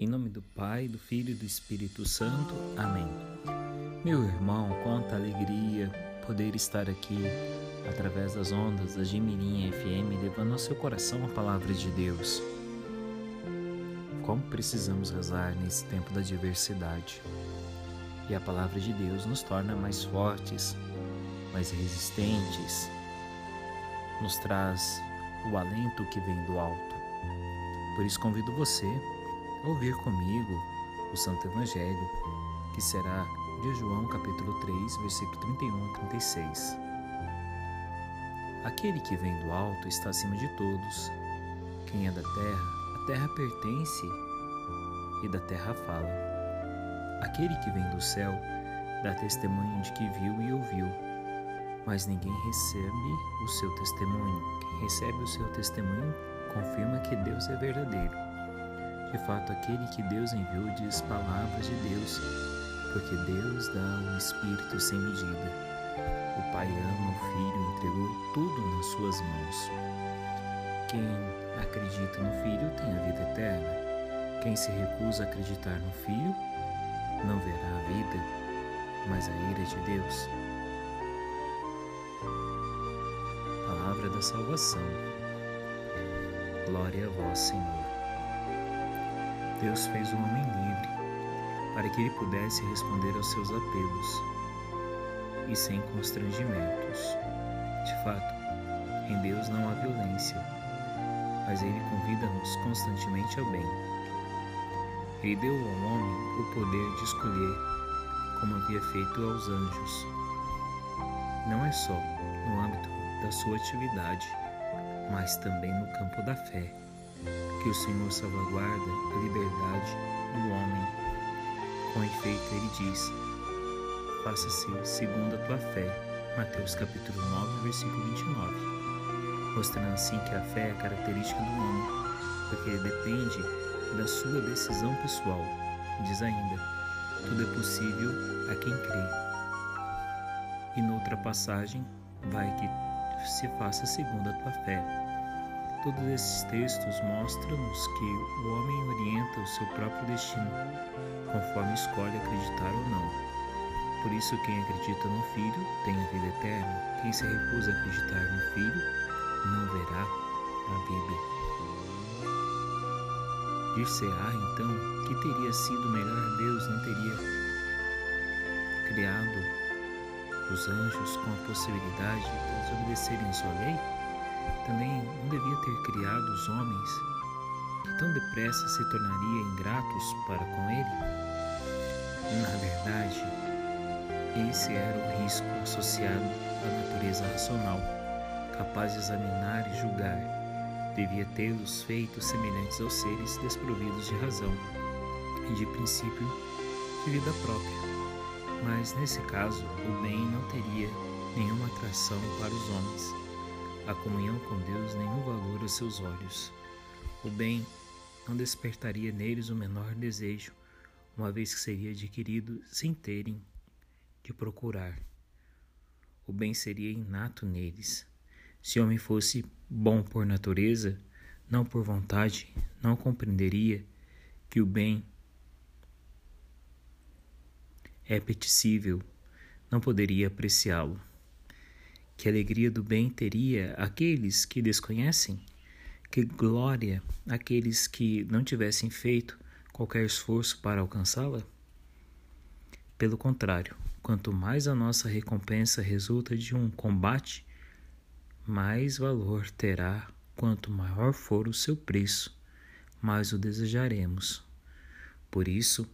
Em nome do Pai, do Filho e do Espírito Santo. Amém. Meu irmão, quanta alegria poder estar aqui através das ondas da Gemirinha FM, levando ao seu coração a palavra de Deus. Como precisamos rezar nesse tempo da diversidade. E a palavra de Deus nos torna mais fortes, mais resistentes, nos traz o alento que vem do alto. Por isso convido você ouvir comigo o Santo Evangelho, que será de João capítulo 3, versículo 31 a 36. Aquele que vem do alto está acima de todos. Quem é da terra, a terra pertence e da terra fala. Aquele que vem do céu dá testemunho de que viu e ouviu, mas ninguém recebe o seu testemunho. Quem recebe o seu testemunho confirma que Deus é verdadeiro. De fato, aquele que Deus enviou diz palavras de Deus, porque Deus dá o Espírito sem medida. O Pai ama o Filho entregou tudo nas suas mãos. Quem acredita no Filho tem a vida eterna. Quem se recusa a acreditar no Filho não verá a vida, mas a ira de Deus. Palavra da salvação. Glória a vós, Senhor. Deus fez o homem livre para que ele pudesse responder aos seus apelos e sem constrangimentos. De fato, em Deus não há violência, mas Ele convida-nos constantemente ao bem. Ele deu ao homem o poder de escolher, como havia feito aos anjos. Não é só no âmbito da sua atividade, mas também no campo da fé, que o Senhor salvaguarda a liberdade do homem. Com efeito, ele diz: Faça-se segundo a tua fé. Mateus capítulo 9, versículo 29. Mostrando assim que a fé é a característica do homem, porque depende da sua decisão pessoal. Diz ainda: tudo é possível a quem crê. E noutra passagem, vai que se faça segundo a tua fé. Todos esses textos mostram-nos que o homem orienta o seu próprio destino, conforme escolhe acreditar ou não. Por isso, quem acredita no Filho tem a vida eterna. Quem se recusa a acreditar no Filho não verá a vida. Dir-se-á então que teria sido melhor Deus não teria criado os anjos com a possibilidade de desobedecerem sua lei, também não devia ter criado os homens que tão depressa se tornariam ingratos para com ele? Na verdade, esse era o risco associado à natureza racional, capaz de examinar e julgar. Devia tê-los feito semelhantes aos seres desprovidos de razão e de princípio de vida própria mas nesse caso o bem não teria nenhuma atração para os homens, a comunhão com Deus nenhum valor aos seus olhos. O bem não despertaria neles o menor desejo, uma vez que seria adquirido sem terem de procurar. O bem seria inato neles. Se o homem fosse bom por natureza, não por vontade, não compreenderia que o bem é apetecível, não poderia apreciá-lo. Que alegria do bem teria aqueles que desconhecem? Que glória aqueles que não tivessem feito qualquer esforço para alcançá-la? Pelo contrário, quanto mais a nossa recompensa resulta de um combate, mais valor terá quanto maior for o seu preço, mais o desejaremos. Por isso,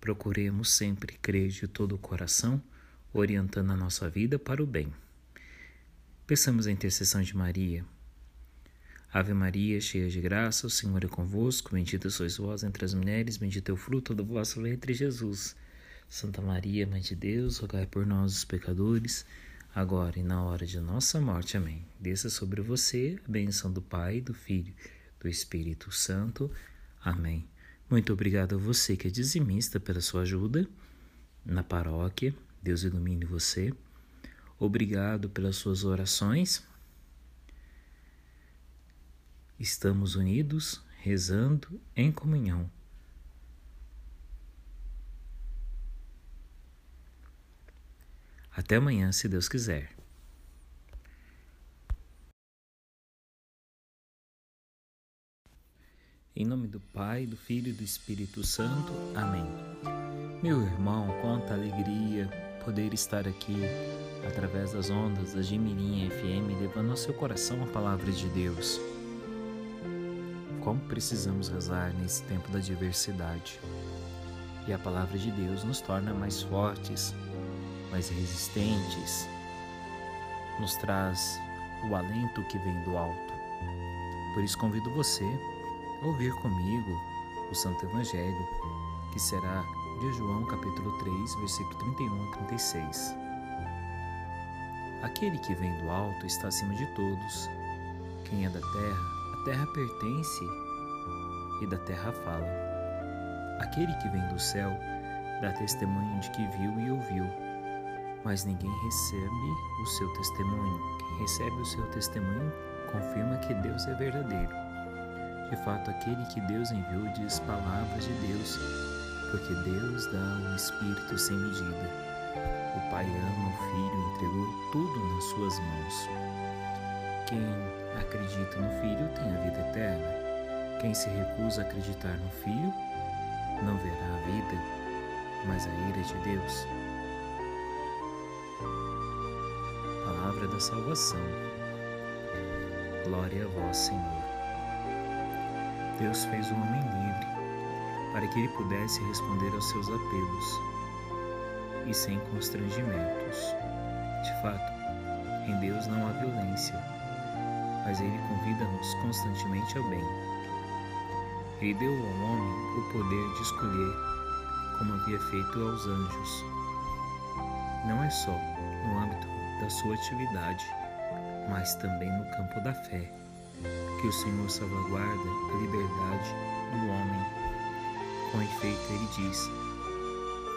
Procuremos sempre crer de todo o coração, orientando a nossa vida para o bem. Peçamos a intercessão de Maria. Ave Maria, cheia de graça, o Senhor é convosco, bendita sois vós entre as mulheres, bendito é o fruto do vosso ventre, Jesus. Santa Maria, Mãe de Deus, rogai por nós, os pecadores, agora e na hora de nossa morte. Amém. Desça sobre você a bênção do Pai, do Filho, do Espírito Santo. Amém. Muito obrigado a você que é dizimista pela sua ajuda na paróquia. Deus ilumine você. Obrigado pelas suas orações. Estamos unidos, rezando em comunhão. Até amanhã, se Deus quiser. Em nome do Pai, do Filho e do Espírito Santo. Amém. Meu irmão, quanta alegria poder estar aqui através das ondas da Gimirinha FM, levando ao seu coração a palavra de Deus. Como precisamos rezar nesse tempo da diversidade. E a palavra de Deus nos torna mais fortes, mais resistentes, nos traz o alento que vem do alto. Por isso convido você ouvir comigo o Santo Evangelho, que será de João capítulo 3, versículo 31 a 36. Aquele que vem do alto está acima de todos. Quem é da terra, a terra pertence e da terra fala. Aquele que vem do céu dá testemunho de que viu e ouviu, mas ninguém recebe o seu testemunho. Quem recebe o seu testemunho confirma que Deus é verdadeiro. De fato, aquele que Deus enviou diz palavras de Deus, porque Deus dá um Espírito sem medida. Pai ama o Filho e entregou tudo nas suas mãos. Quem acredita no Filho tem a vida eterna. Quem se recusa a acreditar no Filho não verá a vida, mas a ira de Deus. Palavra da salvação. Glória a vós, Senhor. Deus fez o homem livre para que ele pudesse responder aos seus apelos e sem constrangimentos. De fato, em Deus não há violência, mas Ele convida-nos constantemente ao bem. Ele deu ao homem o poder de escolher, como havia feito aos anjos. Não é só no âmbito da sua atividade, mas também no campo da fé que o Senhor salvaguarda a liberdade do homem. Com efeito, ele diz: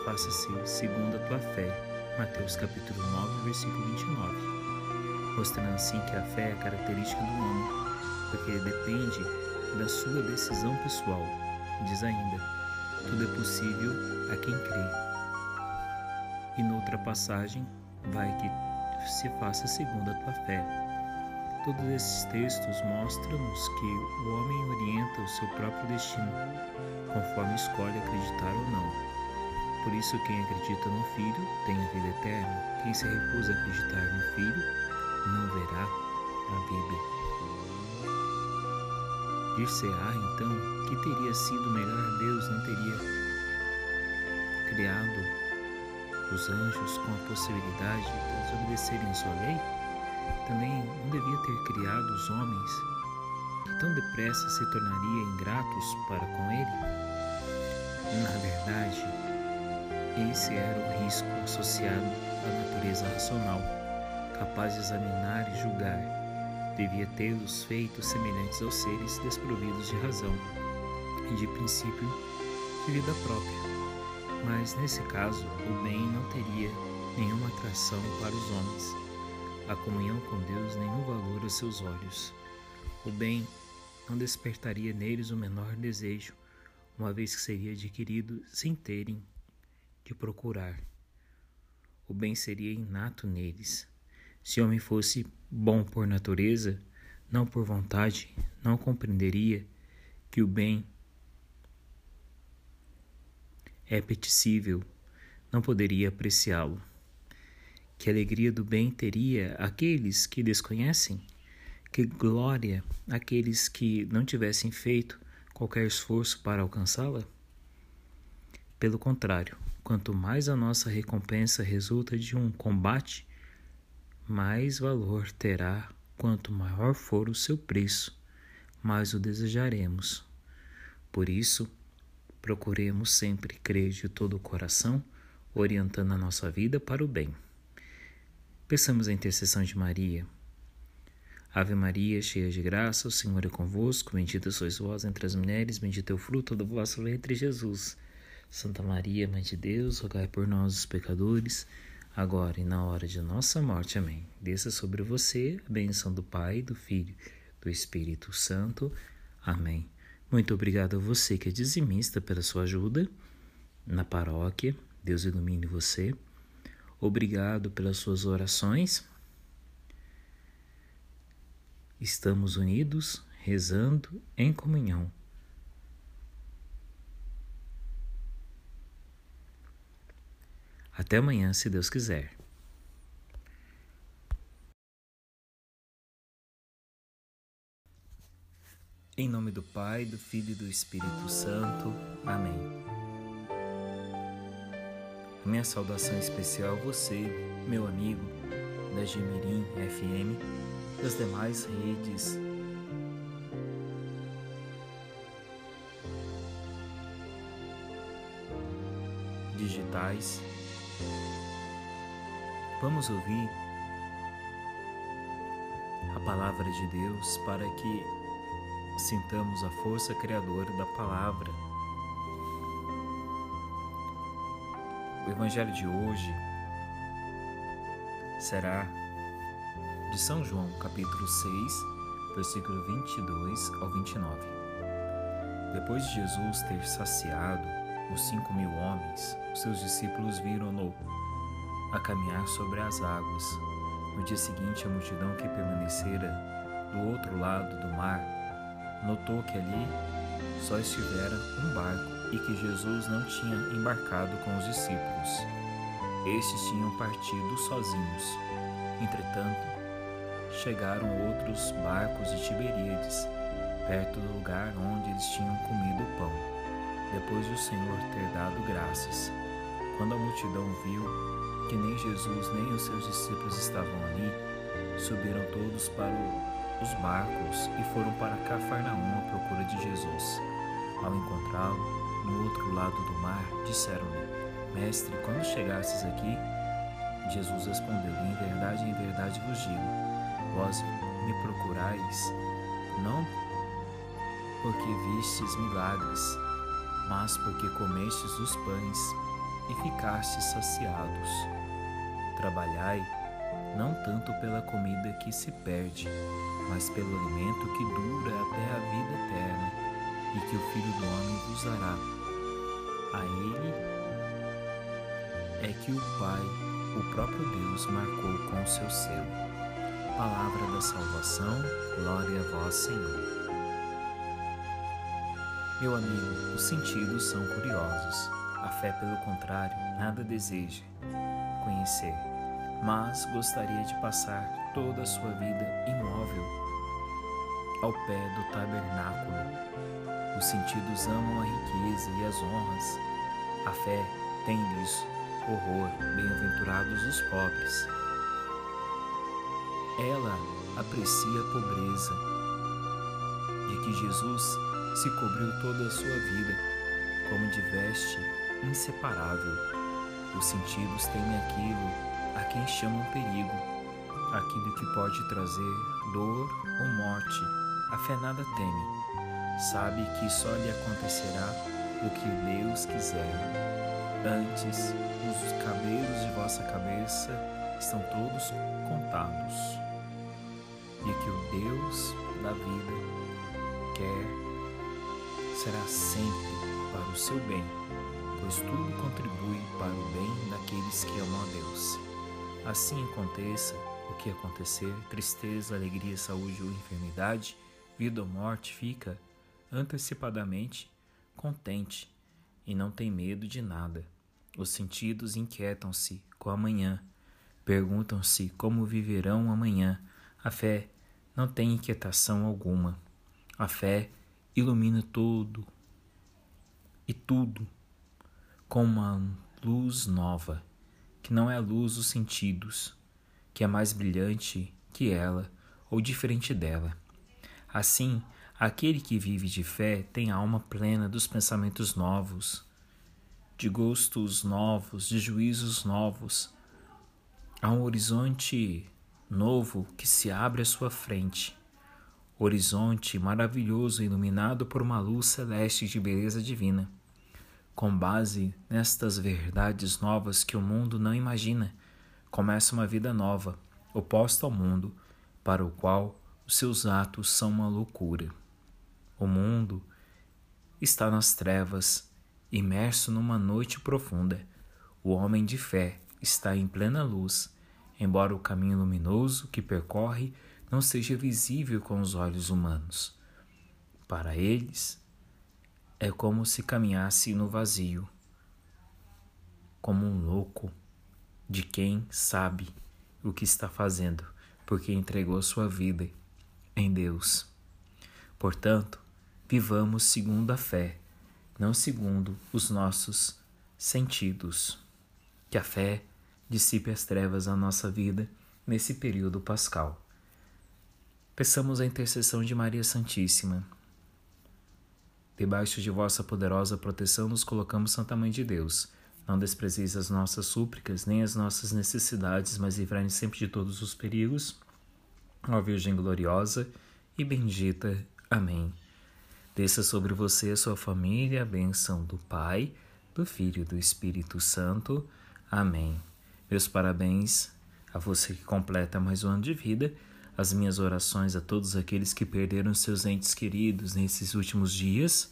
Faça-se segundo a tua fé. Mateus capítulo 9, versículo 29. Mostrando assim que a fé é característica do homem, porque depende da sua decisão pessoal. Diz ainda: tudo é possível a quem crê. E noutra passagem, vai que se faça segundo a tua fé. Todos esses textos mostram-nos que o homem orienta o seu próprio destino, conforme escolhe acreditar ou não. Por isso, quem acredita no Filho tem a vida eterna. Quem se recusa a acreditar no Filho não verá a vida. Dir-se-á então que teria sido melhor Deus não teria criado os anjos com a possibilidade de desobedecerem sua lei? também não devia ter criado os homens que tão depressa se tornaria ingratos para com ele? Na verdade, esse era o risco associado à natureza racional, capaz de examinar e julgar. Devia tê-los feito semelhantes aos seres desprovidos de razão e de princípio de vida própria. Mas nesse caso, o bem não teria nenhuma atração para os homens a comunhão com Deus nenhum valor aos seus olhos. O bem não despertaria neles o menor desejo, uma vez que seria adquirido sem terem de procurar. O bem seria inato neles. Se o homem fosse bom por natureza, não por vontade, não compreenderia que o bem é apetecível, não poderia apreciá-lo. Que alegria do bem teria aqueles que desconhecem? Que glória aqueles que não tivessem feito qualquer esforço para alcançá-la? Pelo contrário, quanto mais a nossa recompensa resulta de um combate, mais valor terá quanto maior for o seu preço, mais o desejaremos. Por isso, procuremos sempre crer de todo o coração, orientando a nossa vida para o bem. Peçamos a intercessão de Maria. Ave Maria, cheia de graça, o Senhor é convosco, bendita sois vós entre as mulheres, bendito é o fruto do vosso ventre, Jesus. Santa Maria, Mãe de Deus, rogai por nós, os pecadores, agora e na hora de nossa morte. Amém. Desça sobre você a bênção do Pai, do Filho, do Espírito Santo. Amém. Muito obrigado a você que é dizimista pela sua ajuda na paróquia. Deus ilumine você. Obrigado pelas suas orações. Estamos unidos, rezando em comunhão. Até amanhã, se Deus quiser. Em nome do Pai, do Filho e do Espírito Santo. Amém. Minha saudação especial a você, meu amigo da Gemirim FM, das demais redes digitais. Vamos ouvir a palavra de Deus para que sintamos a força criadora da palavra O Evangelho de hoje será de São João, capítulo 6, versículo 22 ao 29. Depois de Jesus ter saciado os cinco mil homens, seus discípulos viram-no a caminhar sobre as águas. No dia seguinte, a multidão que permanecera do outro lado do mar notou que ali só estivera um barco e que Jesus não tinha embarcado com os discípulos. Estes tinham partido sozinhos. Entretanto, chegaram outros barcos de Tiberíades, perto do lugar onde eles tinham comido o pão, depois de o Senhor ter dado graças. Quando a multidão viu que nem Jesus nem os seus discípulos estavam ali, subiram todos para os barcos e foram para Cafarnaum à procura de Jesus. Ao encontrá-lo, no outro lado do mar, disseram-lhe: Mestre, quando chegastes aqui? Jesus respondeu: Em verdade, em verdade vos digo: Vós me procurais, não porque vistes milagres, mas porque comestes os pães e ficastes saciados. Trabalhai não tanto pela comida que se perde, mas pelo alimento que dura até a vida eterna e que o Filho do Homem vos dará. A ele é que o Pai, o próprio Deus, marcou com o seu selo. Palavra da salvação, glória a vós, Senhor. Meu amigo, os sentidos são curiosos. Fé, pelo contrário, nada deseja conhecer, mas gostaria de passar toda a sua vida imóvel ao pé do tabernáculo os sentidos amam a riqueza e as honras. A fé tem nisso horror, bem-aventurados os pobres. Ela aprecia a pobreza de que Jesus se cobriu toda a sua vida como de veste inseparável. Os sentidos temem aquilo a quem chamam perigo, aquilo que pode trazer dor ou morte. A fé nada teme sabe que só lhe acontecerá o que Deus quiser. Antes, os cabelos de vossa cabeça estão todos contados, e que o Deus da vida quer será sempre para o seu bem, pois tudo contribui para o bem daqueles que amam a Deus. Assim aconteça o que acontecer, tristeza, alegria, saúde ou enfermidade, vida ou morte, fica antecipadamente contente e não tem medo de nada. Os sentidos inquietam-se com amanhã, perguntam-se como viverão amanhã. A fé não tem inquietação alguma. A fé ilumina tudo e tudo com uma luz nova, que não é a luz dos sentidos, que é mais brilhante que ela ou diferente dela. Assim, Aquele que vive de fé tem alma plena dos pensamentos novos, de gostos novos, de juízos novos. Há um horizonte novo que se abre à sua frente. Horizonte maravilhoso iluminado por uma luz celeste de beleza divina. Com base nestas verdades novas que o mundo não imagina, começa uma vida nova, oposta ao mundo, para o qual os seus atos são uma loucura. O mundo está nas trevas, imerso numa noite profunda. O homem de fé está em plena luz, embora o caminho luminoso que percorre não seja visível com os olhos humanos. Para eles, é como se caminhasse no vazio, como um louco de quem sabe o que está fazendo, porque entregou sua vida em Deus. Portanto, vivamos segundo a fé, não segundo os nossos sentidos. Que a fé dissipe as trevas da nossa vida nesse período pascal. Peçamos a intercessão de Maria Santíssima. Debaixo de vossa poderosa proteção nos colocamos, Santa Mãe de Deus. Não desprezeis as nossas súplicas, nem as nossas necessidades, mas livrai-nos sempre de todos os perigos. Ó Virgem gloriosa e bendita. Amém. Desça sobre você e a sua família a bênção do Pai, do Filho e do Espírito Santo. Amém. Meus parabéns a você que completa mais um ano de vida. As minhas orações a todos aqueles que perderam seus entes queridos nesses últimos dias.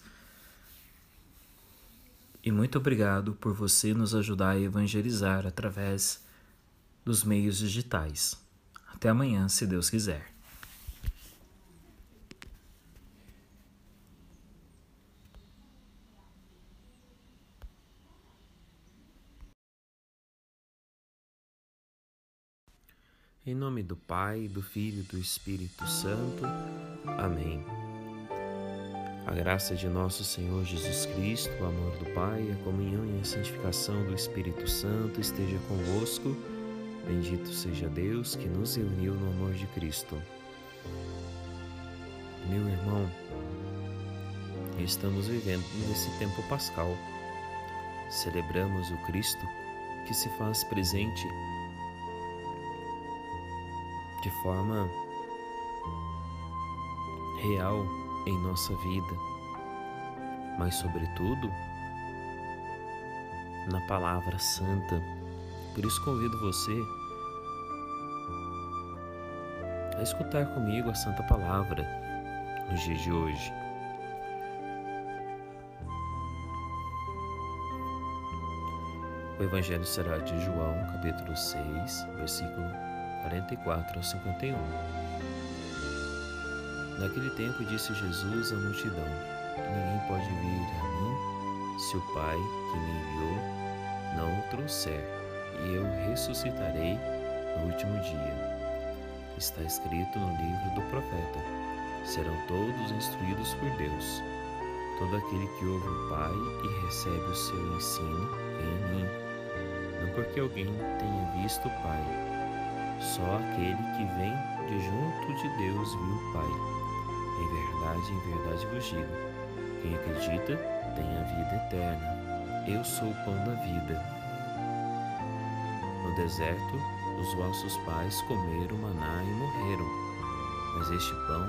E muito obrigado por você nos ajudar a evangelizar através dos meios digitais. Até amanhã, se Deus quiser. Em nome do Pai, do Filho e do Espírito Santo. Amém. A graça de nosso Senhor Jesus Cristo, o amor do Pai, a comunhão e a santificação do Espírito Santo esteja convosco. Bendito seja Deus que nos uniu no amor de Cristo. Meu irmão, estamos vivendo nesse tempo pascal. Celebramos o Cristo que se faz presente de forma real em nossa vida, mas, sobretudo, na Palavra Santa. Por isso, convido você a escutar comigo a Santa Palavra no dia de hoje. O Evangelho será de João, capítulo 6, versículo 44 ao 51. Naquele tempo disse Jesus à multidão: Ninguém pode vir a mim se o Pai que me enviou não o trouxer, e eu ressuscitarei no último dia. Está escrito no livro do profeta: Serão todos instruídos por Deus. Todo aquele que ouve o Pai e recebe o seu ensino vem a mim. Não porque alguém tenha visto o Pai, só aquele que vem de junto de Deus viu o Pai. Em verdade, em verdade vos digo: quem acredita tem a vida eterna. Eu sou o pão da vida. No deserto, os vossos pais comeram maná e morreram, mas este pão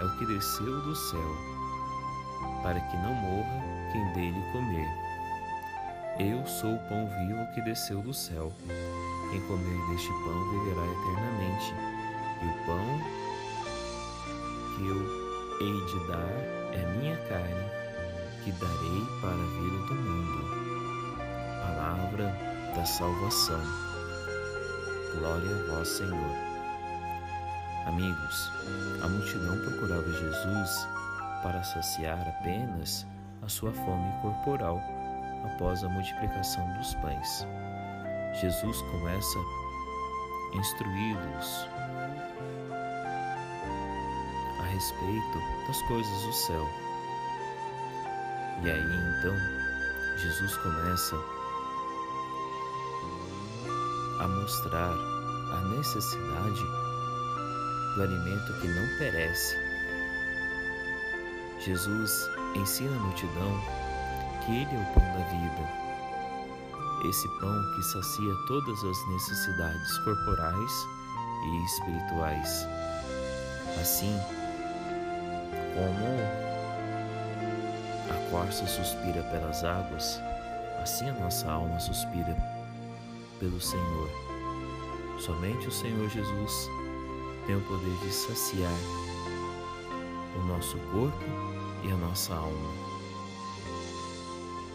é o que desceu do céu, para que não morra quem dele comer. Eu sou o pão vivo que desceu do céu. Quem comer deste pão viverá eternamente, e o pão que eu hei de dar é minha carne, que darei para a vida do mundo. Palavra da salvação. Glória a vós, Senhor. Amigos, a multidão procurava Jesus para saciar apenas a sua fome corporal após a multiplicação dos pães. Jesus começa a instruí-los a respeito das coisas do céu. E aí então Jesus começa a mostrar a necessidade do alimento que não perece. Jesus ensina a multidão que Ele é o pão da vida esse pão que sacia todas as necessidades corporais e espirituais. Assim como a corça suspira pelas águas, assim a nossa alma suspira pelo Senhor. Somente o Senhor Jesus tem o poder de saciar o nosso corpo e a nossa alma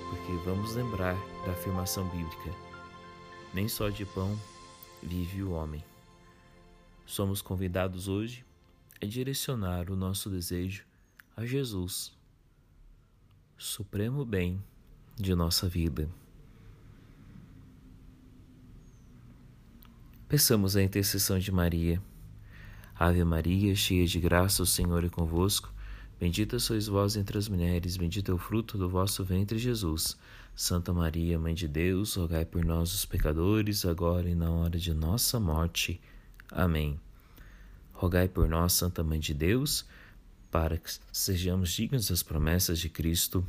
porque vamos lembrar da afirmação bíblica: Nem só de pão vive o homem. Somos convidados hoje a direcionar o nosso desejo a Jesus, supremo bem de nossa vida. Peçamos a intercessão de Maria. Ave Maria, cheia de graça, o Senhor é convosco. Bendita sois vós entre as mulheres, bendito é o fruto do vosso ventre, Jesus. Santa Maria, Mãe de Deus, rogai por nós, os pecadores, agora e na hora de nossa morte. Amém. Rogai por nós, Santa Mãe de Deus, para que sejamos dignos das promessas de Cristo.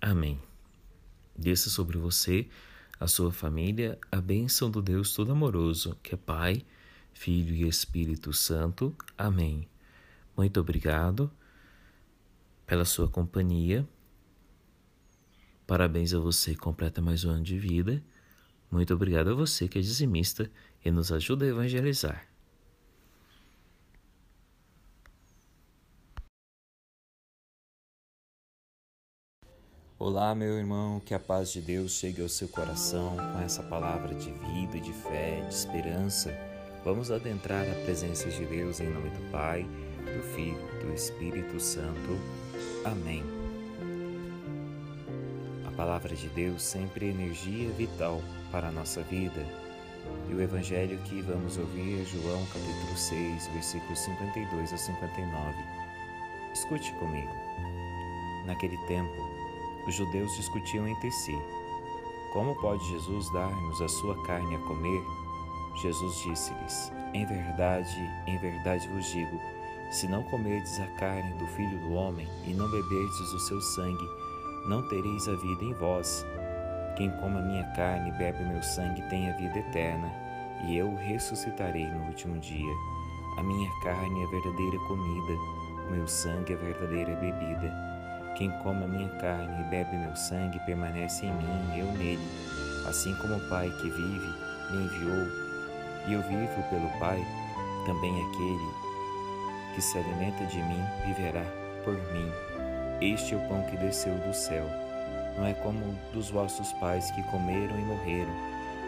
Amém. Desça sobre você, a sua família, a bênção do Deus Todo-Amoroso, que é Pai, Filho e Espírito Santo. Amém. Muito obrigado pela sua companhia. Parabéns a você que completa mais um ano de vida. Muito obrigado a você que é dizimista e nos ajuda a evangelizar. Olá, meu irmão, que a paz de Deus chegue ao seu coração com essa palavra de vida, de fé, de esperança. Vamos adentrar a presença de Deus em nome do Pai, do Filho, do Espírito Santo. Amém. A palavra de Deus sempre é energia vital para a nossa vida. E o evangelho que vamos ouvir é João capítulo 6, versículos 52 a 59. Escute comigo. Naquele tempo, os judeus discutiam entre si: Como pode Jesus dar-nos a sua carne a comer? Jesus disse-lhes: Em verdade, em verdade vos digo, se não comerdes a carne do Filho do Homem e não beberdes o seu sangue, não tereis a vida em vós. Quem come a minha carne e bebe meu sangue tem a vida eterna, e eu ressuscitarei no último dia. A minha carne é verdadeira comida, o meu sangue é verdadeira bebida. Quem come a minha carne e bebe meu sangue permanece em mim e eu nele, assim como o Pai que vive me enviou, e eu vivo pelo Pai, também aquele que se alimenta de mim viverá por mim. Este é o pão que desceu do céu. Não é como dos vossos pais que comeram e morreram.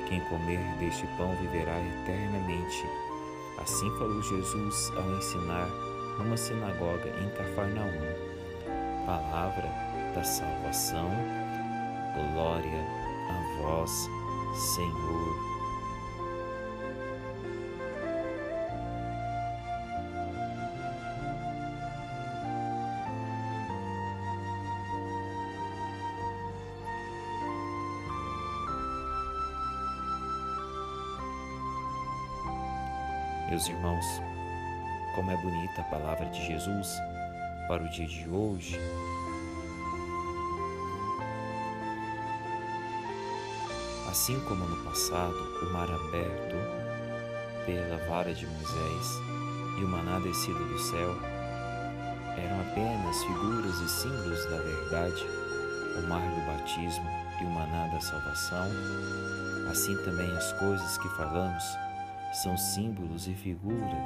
Quem comer deste pão viverá eternamente. Assim falou Jesus ao ensinar numa sinagoga em Cafarnaum palavra da salvação. Glória a vós, Senhor. Meus irmãos, como é bonita a palavra de Jesus para o dia de hoje. Assim como no passado, o mar aberto pela vara de Moisés e o maná descido do céu eram apenas figuras e símbolos da verdade, o mar do batismo e o maná da salvação, assim também as coisas que falamos são símbolos e figura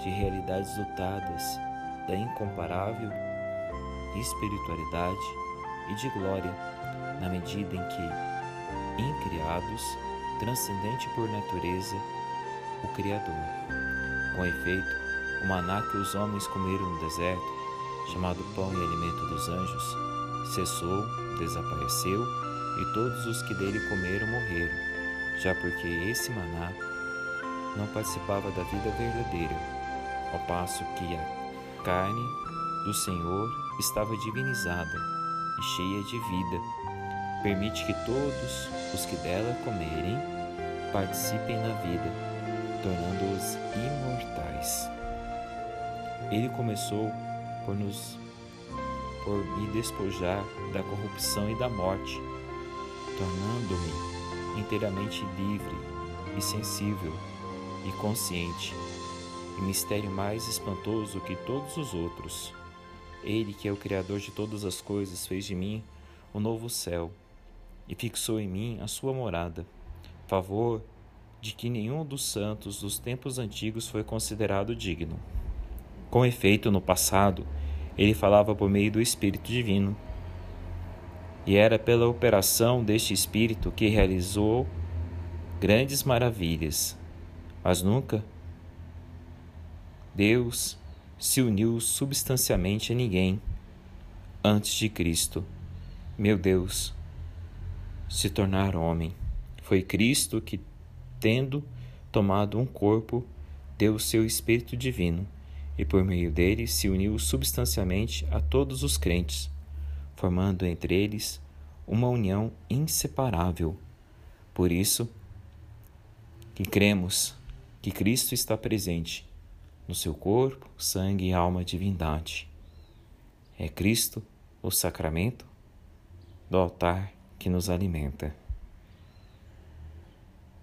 de realidades dotadas da incomparável espiritualidade e de glória, na medida em que, incriados, transcendente por natureza, o Criador. Com efeito, o maná que os homens comeram no deserto, chamado pão e alimento dos anjos, cessou, desapareceu, e todos os que dele comeram morreram, já porque esse maná não participava da vida verdadeira, ao passo que a carne do Senhor estava divinizada e cheia de vida. Permite que todos os que dela comerem participem na vida, tornando-os imortais. Ele começou por nos por me despojar da corrupção e da morte, tornando-me inteiramente livre e sensível e consciente e mistério mais espantoso que todos os outros. Ele, que é o Criador de todas as coisas, fez de mim o novo céu e fixou em mim a sua morada, favor de que nenhum dos santos dos tempos antigos foi considerado digno. Com efeito, no passado, ele falava por meio do Espírito Divino, e era pela operação deste Espírito que realizou grandes maravilhas, mas nunca Deus se uniu substancialmente a ninguém antes de Cristo, meu Deus, se tornar homem. Foi Cristo que, tendo tomado um corpo, deu o seu Espírito Divino e por meio dele se uniu substancialmente a todos os crentes, formando entre eles uma união inseparável. Por isso, que cremos que Cristo está presente no seu corpo, sangue, alma, divindade. É Cristo o sacramento do altar que nos alimenta.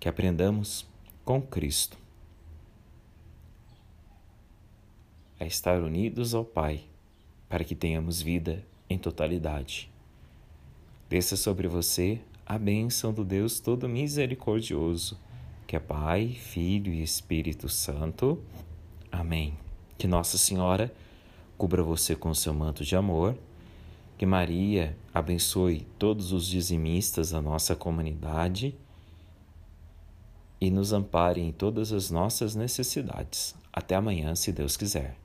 Que aprendamos com Cristo a estar unidos ao Pai, para que tenhamos vida em totalidade. Desça sobre você a bênção do Deus Todo Misericordioso, que é Pai, Filho e Espírito Santo. Amém. Que Nossa Senhora cubra você com seu manto de amor. Que Maria abençoe todos os dizimistas da nossa comunidade e nos ampare em todas as nossas necessidades. Até amanhã, se Deus quiser.